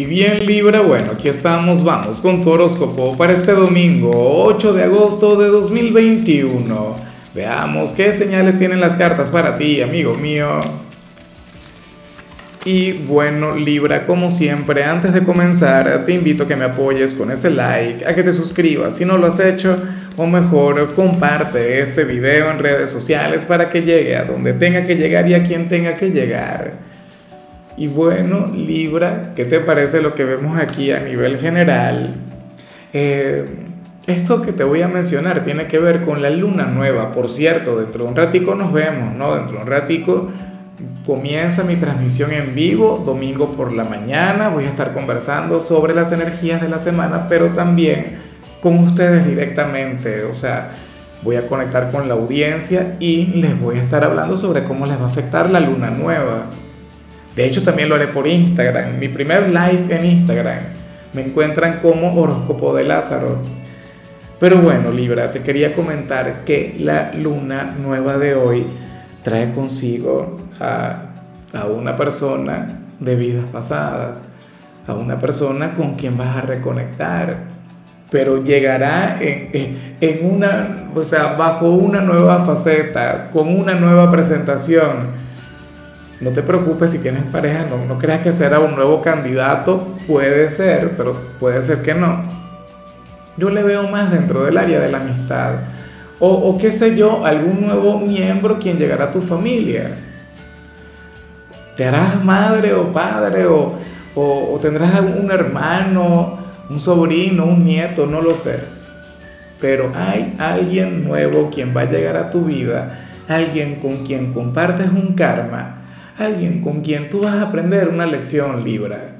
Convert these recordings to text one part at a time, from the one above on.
Y bien Libra, bueno, aquí estamos, vamos con tu horóscopo para este domingo 8 de agosto de 2021. Veamos qué señales tienen las cartas para ti, amigo mío. Y bueno, Libra, como siempre, antes de comenzar, te invito a que me apoyes con ese like, a que te suscribas si no lo has hecho, o mejor, comparte este video en redes sociales para que llegue a donde tenga que llegar y a quien tenga que llegar. Y bueno, Libra, ¿qué te parece lo que vemos aquí a nivel general? Eh, esto que te voy a mencionar tiene que ver con la luna nueva. Por cierto, dentro de un ratico nos vemos, ¿no? Dentro de un ratico comienza mi transmisión en vivo, domingo por la mañana. Voy a estar conversando sobre las energías de la semana, pero también con ustedes directamente. O sea, voy a conectar con la audiencia y les voy a estar hablando sobre cómo les va a afectar la luna nueva. De hecho, también lo haré por Instagram. Mi primer live en Instagram. Me encuentran como horóscopo de Lázaro. Pero bueno, Libra, te quería comentar que la luna nueva de hoy trae consigo a, a una persona de vidas pasadas, a una persona con quien vas a reconectar, pero llegará en, en, una, o sea, bajo una nueva faceta, con una nueva presentación no te preocupes si tienes pareja, no, no creas que será un nuevo candidato, puede ser, pero puede ser que no. Yo le veo más dentro del área de la amistad. O, o qué sé yo, algún nuevo miembro quien llegará a tu familia. Te harás madre o padre o, o, tendrás un hermano, un sobrino, un nieto, no lo sé. Pero hay alguien nuevo quien va a llegar a tu vida, alguien con quien compartes un karma alguien con quien tú vas a aprender una lección Libra.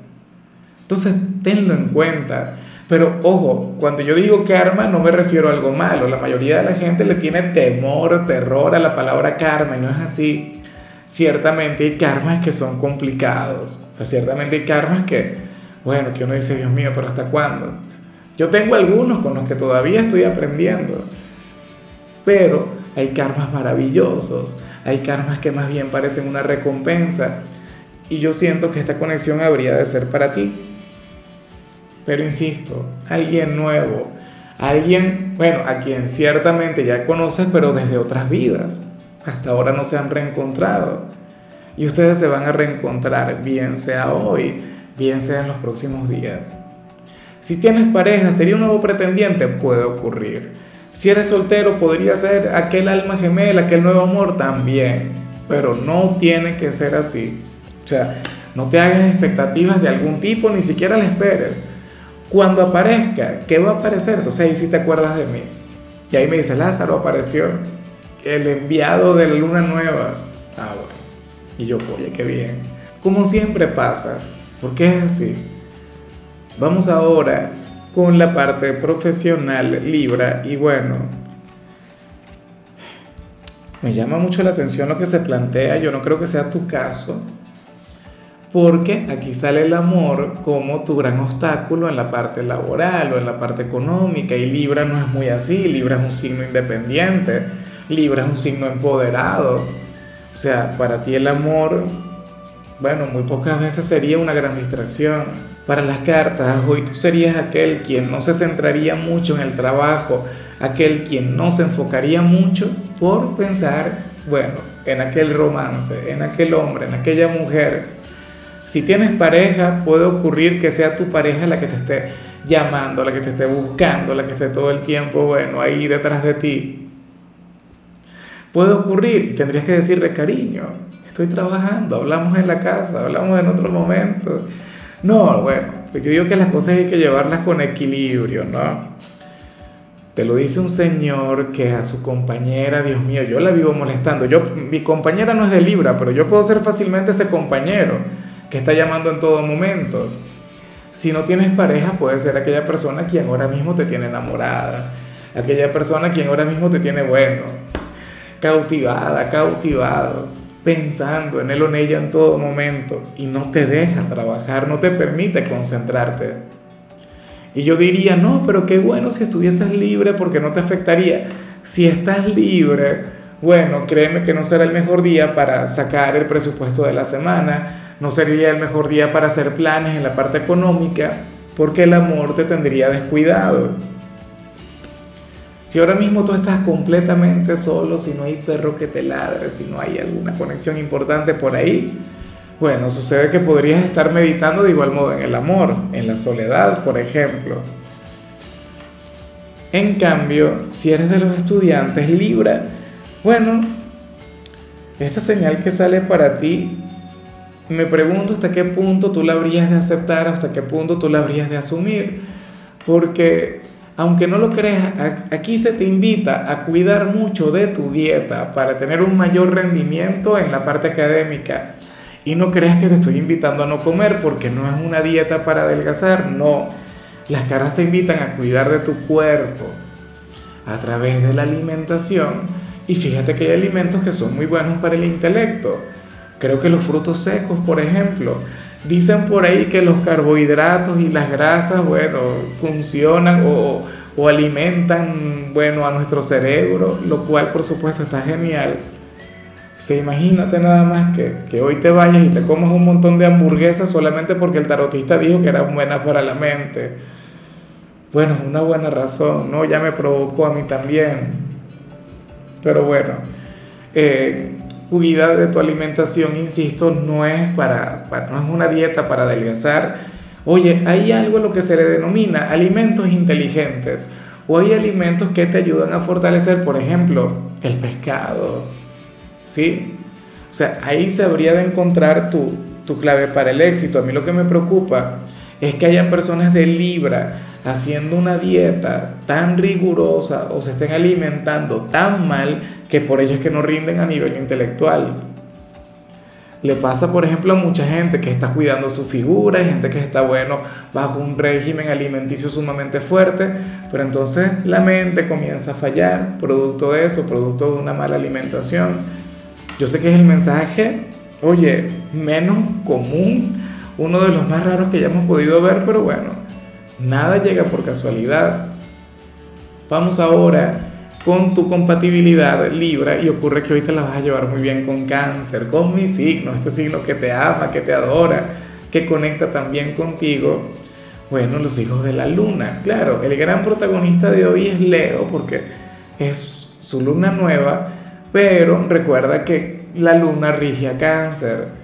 Entonces, tenlo en cuenta. Pero ojo, cuando yo digo karma no me refiero a algo malo. La mayoría de la gente le tiene temor, terror a la palabra karma y no es así. Ciertamente hay karmas que son complicados. O sea, ciertamente hay karmas que, bueno, que uno dice, Dios mío, pero ¿hasta cuándo? Yo tengo algunos con los que todavía estoy aprendiendo. Pero hay karmas maravillosos hay karmas que más bien parecen una recompensa y yo siento que esta conexión habría de ser para ti. Pero insisto, alguien nuevo, alguien, bueno, a quien ciertamente ya conoces, pero desde otras vidas. Hasta ahora no se han reencontrado. Y ustedes se van a reencontrar, bien sea hoy, bien sea en los próximos días. Si tienes pareja, sería un nuevo pretendiente, puede ocurrir. Si eres soltero, podría ser aquel alma gemela, aquel nuevo amor también, pero no tiene que ser así. O sea, no te hagas expectativas de algún tipo, ni siquiera le esperes. Cuando aparezca, ¿qué va a aparecer? Entonces ahí sí te acuerdas de mí. Y ahí me dice, Lázaro apareció, el enviado de la luna nueva. Ah, bueno. Y yo, oye, qué bien. Como siempre pasa, porque es así. Vamos ahora con la parte profesional Libra y bueno, me llama mucho la atención lo que se plantea, yo no creo que sea tu caso, porque aquí sale el amor como tu gran obstáculo en la parte laboral o en la parte económica y Libra no es muy así, Libra es un signo independiente, Libra es un signo empoderado, o sea, para ti el amor, bueno, muy pocas veces sería una gran distracción para las cartas, hoy tú serías aquel quien no se centraría mucho en el trabajo, aquel quien no se enfocaría mucho por pensar, bueno, en aquel romance, en aquel hombre, en aquella mujer. Si tienes pareja, puede ocurrir que sea tu pareja la que te esté llamando, la que te esté buscando, la que esté todo el tiempo, bueno, ahí detrás de ti. Puede ocurrir y tendrías que decirle, cariño, estoy trabajando, hablamos en la casa, hablamos en otro momento no, bueno, porque digo que las cosas hay que llevarlas con equilibrio, ¿no? Te lo dice un señor que a su compañera, Dios mío, yo la vivo molestando. Yo, mi compañera no es de Libra, pero yo puedo ser fácilmente ese compañero que está llamando en todo momento. Si no tienes pareja, puede ser aquella persona quien ahora mismo te tiene enamorada, aquella persona quien ahora mismo te tiene bueno, cautivada, cautivado pensando en él o en ella en todo momento y no te deja trabajar, no te permite concentrarte. Y yo diría, no, pero qué bueno si estuvieses libre porque no te afectaría. Si estás libre, bueno, créeme que no será el mejor día para sacar el presupuesto de la semana, no sería el mejor día para hacer planes en la parte económica porque el amor te tendría descuidado. Si ahora mismo tú estás completamente solo, si no hay perro que te ladre, si no hay alguna conexión importante por ahí, bueno, sucede que podrías estar meditando de igual modo en el amor, en la soledad, por ejemplo. En cambio, si eres de los estudiantes Libra, bueno, esta señal que sale para ti, me pregunto hasta qué punto tú la habrías de aceptar, hasta qué punto tú la habrías de asumir, porque aunque no lo creas, aquí se te invita a cuidar mucho de tu dieta para tener un mayor rendimiento en la parte académica. Y no creas que te estoy invitando a no comer porque no es una dieta para adelgazar, no. Las cartas te invitan a cuidar de tu cuerpo a través de la alimentación y fíjate que hay alimentos que son muy buenos para el intelecto. Creo que los frutos secos, por ejemplo, dicen por ahí que los carbohidratos y las grasas, bueno, funcionan o, alimentan, bueno, a nuestro cerebro, lo cual por supuesto está genial. O imagínate nada más que, que, hoy te vayas y te comas un montón de hamburguesas solamente porque el tarotista dijo que eran buenas para la mente. Bueno, una buena razón, ¿no? Ya me provocó a mí también. Pero bueno, eh, cuida de tu alimentación, insisto, no es, para, no es una dieta para adelgazar. Oye, hay algo en lo que se le denomina alimentos inteligentes o hay alimentos que te ayudan a fortalecer, por ejemplo, el pescado. ¿Sí? O sea, ahí se habría de encontrar tu, tu clave para el éxito. A mí lo que me preocupa es que hayan personas de Libra haciendo una dieta tan rigurosa o se estén alimentando tan mal que por ello es que no rinden a nivel intelectual. Le pasa, por ejemplo, a mucha gente que está cuidando su figura, hay gente que está, bueno, bajo un régimen alimenticio sumamente fuerte, pero entonces la mente comienza a fallar, producto de eso, producto de una mala alimentación. Yo sé que es el mensaje, oye, menos común, uno de los más raros que ya hemos podido ver, pero bueno, Nada llega por casualidad. Vamos ahora con tu compatibilidad Libra y ocurre que hoy te la vas a llevar muy bien con cáncer, con mi signo, este signo que te ama, que te adora, que conecta también contigo. Bueno, los hijos de la luna, claro, el gran protagonista de hoy es Leo porque es su luna nueva, pero recuerda que la luna rige a cáncer.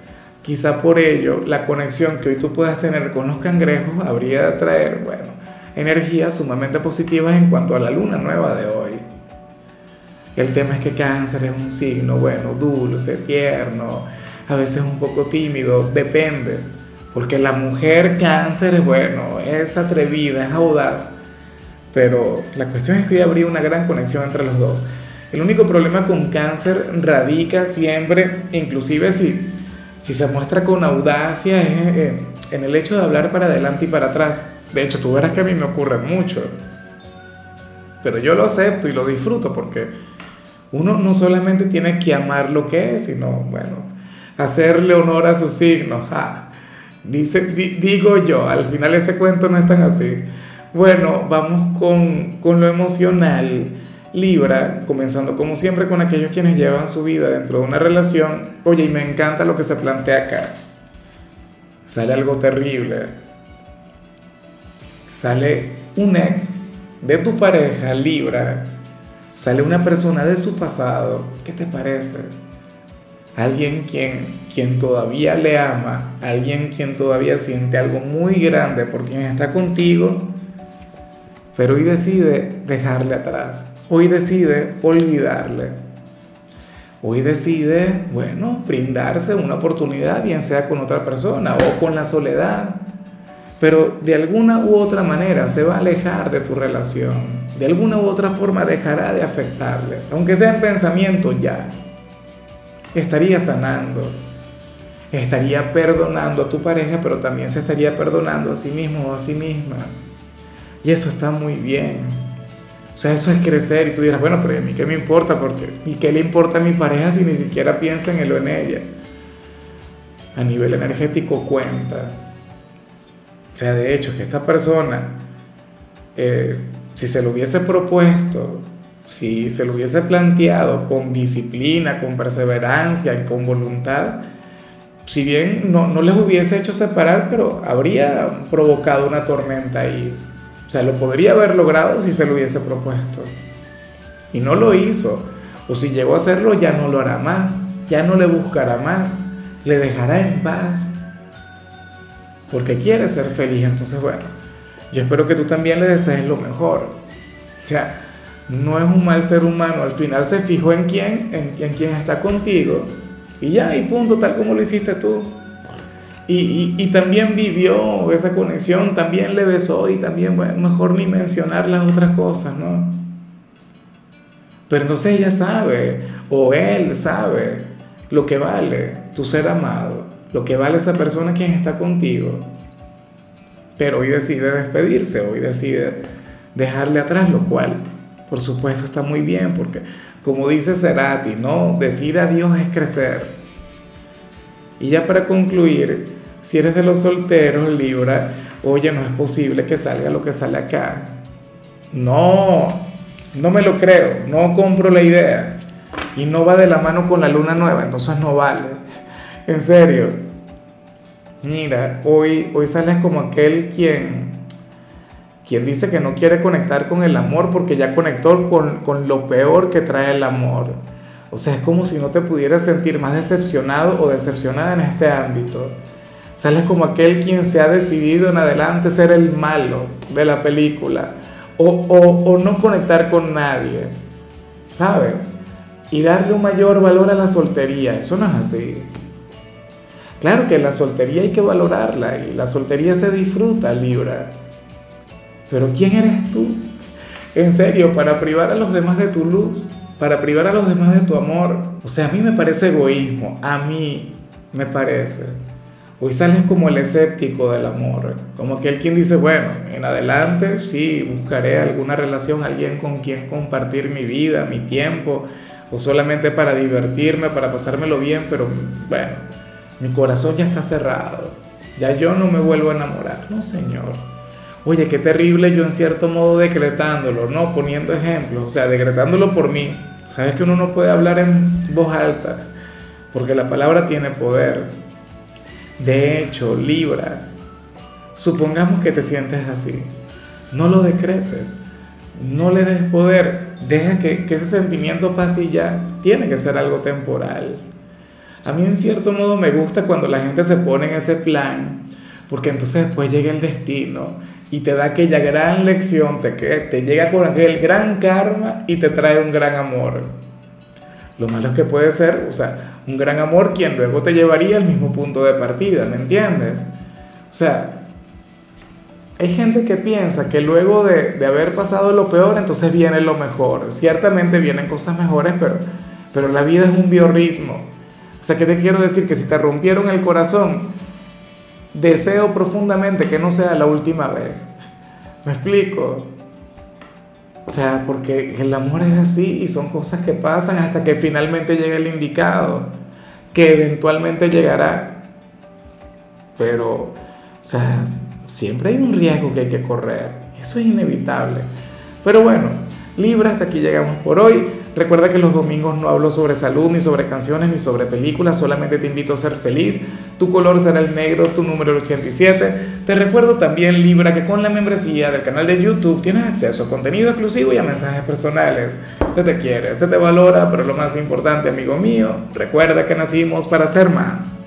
Quizá por ello la conexión que hoy tú puedas tener con los cangrejos habría de traer, bueno, energías sumamente positivas en cuanto a la luna nueva de hoy. El tema es que cáncer es un signo, bueno, dulce, tierno, a veces un poco tímido, depende. Porque la mujer cáncer, bueno, es atrevida, es audaz. Pero la cuestión es que hoy habría una gran conexión entre los dos. El único problema con cáncer radica siempre, inclusive si si se muestra con audacia es en el hecho de hablar para adelante y para atrás. De hecho, tú verás que a mí me ocurre mucho. Pero yo lo acepto y lo disfruto porque uno no solamente tiene que amar lo que es, sino, bueno, hacerle honor a su signo. Digo yo, al final ese cuento no es tan así. Bueno, vamos con, con lo emocional. Libra, comenzando como siempre con aquellos quienes llevan su vida dentro de una relación, oye, y me encanta lo que se plantea acá. Sale algo terrible. Sale un ex de tu pareja, Libra. Sale una persona de su pasado. ¿Qué te parece? Alguien quien, quien todavía le ama, alguien quien todavía siente algo muy grande por quien está contigo, pero hoy decide dejarle atrás Hoy decide olvidarle. Hoy decide, bueno, brindarse una oportunidad, bien sea con otra persona o con la soledad. Pero de alguna u otra manera se va a alejar de tu relación. De alguna u otra forma dejará de afectarles. Aunque sea en pensamiento ya. Estaría sanando. Estaría perdonando a tu pareja, pero también se estaría perdonando a sí mismo o a sí misma. Y eso está muy bien. O sea, eso es crecer y tú dirás, bueno, pero a mí qué me importa, porque ¿y qué le importa a mi pareja si ni siquiera piensa en él o en ella? A nivel energético cuenta. O sea, de hecho, que esta persona, eh, si se lo hubiese propuesto, si se lo hubiese planteado con disciplina, con perseverancia y con voluntad, si bien no, no les hubiese hecho separar, pero habría provocado una tormenta ahí. O sea, lo podría haber logrado si se lo hubiese propuesto. Y no lo hizo. O si llegó a hacerlo, ya no lo hará más. Ya no le buscará más. Le dejará en paz. Porque quiere ser feliz. Entonces, bueno, yo espero que tú también le desees lo mejor. O sea, no es un mal ser humano. Al final se fijó en quién, en, en quién está contigo. Y ya, y punto, tal como lo hiciste tú. Y, también vivió esa conexión, también le besó y también, mejor ni mencionar las otras cosas, ¿no? Pero entonces ella sabe, o él sabe, lo que vale tu ser amado, lo que vale esa persona quien está contigo. Pero hoy decide despedirse, hoy decide dejarle atrás, lo cual, por supuesto, está muy bien, porque como dice Cerati, ¿no? Decir adiós es crecer. Y ya para concluir, si eres de los solteros, Libra, oye, no es posible que salga lo que sale acá. No, no me lo creo, no compro la idea. Y no va de la mano con la luna nueva, entonces no vale. En serio. Mira, hoy, hoy sales como aquel quien, quien dice que no quiere conectar con el amor porque ya conectó con, con lo peor que trae el amor. O sea, es como si no te pudieras sentir más decepcionado o decepcionada en este ámbito. Sales como aquel quien se ha decidido en adelante ser el malo de la película o, no conectar con nadie, ¿sabes? Y darle un mayor valor a la soltería, eso no es así. Claro que la soltería hay que valorarla y la soltería se disfruta, Libra. Pero ¿quién eres tú? En serio, para privar a los demás de tu luz, para privar a los demás de tu amor. O sea, a mí me parece egoísmo, a mí me parece. Hoy sales como el escéptico del amor, como aquel quien dice, bueno, en adelante sí, buscaré alguna relación, alguien con quien compartir mi vida, mi tiempo, o solamente para divertirme, para pasármelo bien, pero bueno, mi corazón ya está cerrado, ya yo no me vuelvo a enamorar, no señor. Oye, qué terrible yo en cierto modo decretándolo, ¿no? Poniendo ejemplos, o sea, decretándolo por mí. Sabes que uno no puede hablar en voz alta, porque la palabra tiene poder de hecho, Libra, supongamos que te sientes así, no lo decretes, no le des poder, deja que, ese sentimiento pase y ya, tiene que ser algo temporal. A mí en cierto modo me gusta cuando la gente se pone en ese plan, porque entonces después llega el destino y te da aquella gran lección, te, te llega con aquel gran karma y te trae un gran amor. Lo malo es que puede ser, o sea, un gran amor quien luego te llevaría al mismo punto de partida, ¿me entiendes? O sea, hay gente que piensa que luego de, haber pasado lo peor, entonces viene lo mejor. Ciertamente vienen cosas mejores, pero, pero la vida es un biorritmo. O sea, ¿qué te quiero decir? Que si te rompieron el corazón, deseo profundamente que no sea la última vez. ¿Me explico? O sea, porque el amor es así y son cosas que pasan hasta que finalmente llega el indicado, que eventualmente llegará. Pero, o sea, siempre hay un riesgo que hay que correr. Eso es inevitable. Pero bueno, Libra, hasta aquí llegamos por hoy. Recuerda que los domingos no hablo sobre salud, ni sobre canciones, ni sobre películas, solamente te invito a ser feliz. Tu color será el negro, tu número el 87. Te recuerdo también, Libra, que con la membresía del canal de YouTube tienes acceso a contenido exclusivo y a mensajes personales. Se te quiere, se te valora, pero lo más importante, amigo mío, recuerda que nacimos para ser más.